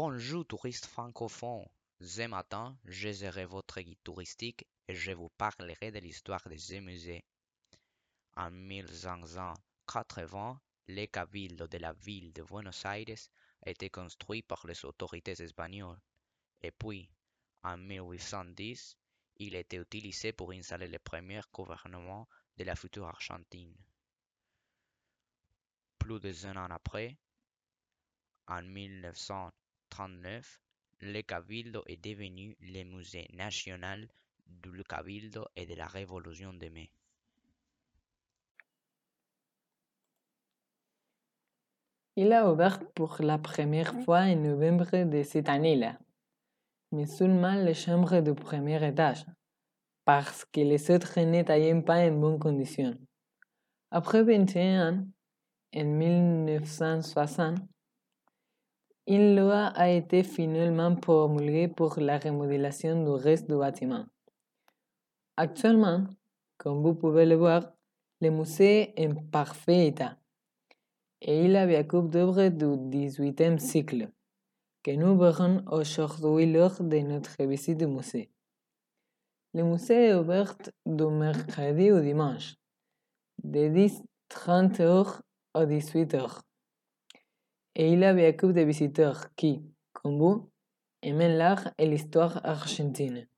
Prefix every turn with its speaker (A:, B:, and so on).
A: Bonjour touristes francophones, ce matin je serai votre guide touristique et je vous parlerai de l'histoire de ce musée. En 1580, le cabildo de la ville de Buenos Aires été construit par les autorités espagnoles, et puis, en 1810, il été utilisé pour installer le premier gouvernement de la future Argentine. Plus de un an après, en 1939, le Cabildo est devenu le musée national du Cabildo et de la Révolution de mai.
B: Il a ouvert pour la première fois en novembre de cette année-là, mais seulement les chambres du premier étage, parce que les autres n'étaient pas en bonne condition. Après 21 ans, en 1960, une loi a été finalement promulguée pour la remodélisation du reste du bâtiment. Actuellement, comme vous pouvez le voir, le musée est en parfait état et il a beaucoup d'œuvres du XVIIIe siècle que nous verrons aujourd'hui lors de notre visite du musée. Le musée est ouvert du mercredi au dimanche, de 10h30 à 18h et il a beaucoup de visiteurs qui, comme vous, aiment l'art et l'histoire argentine.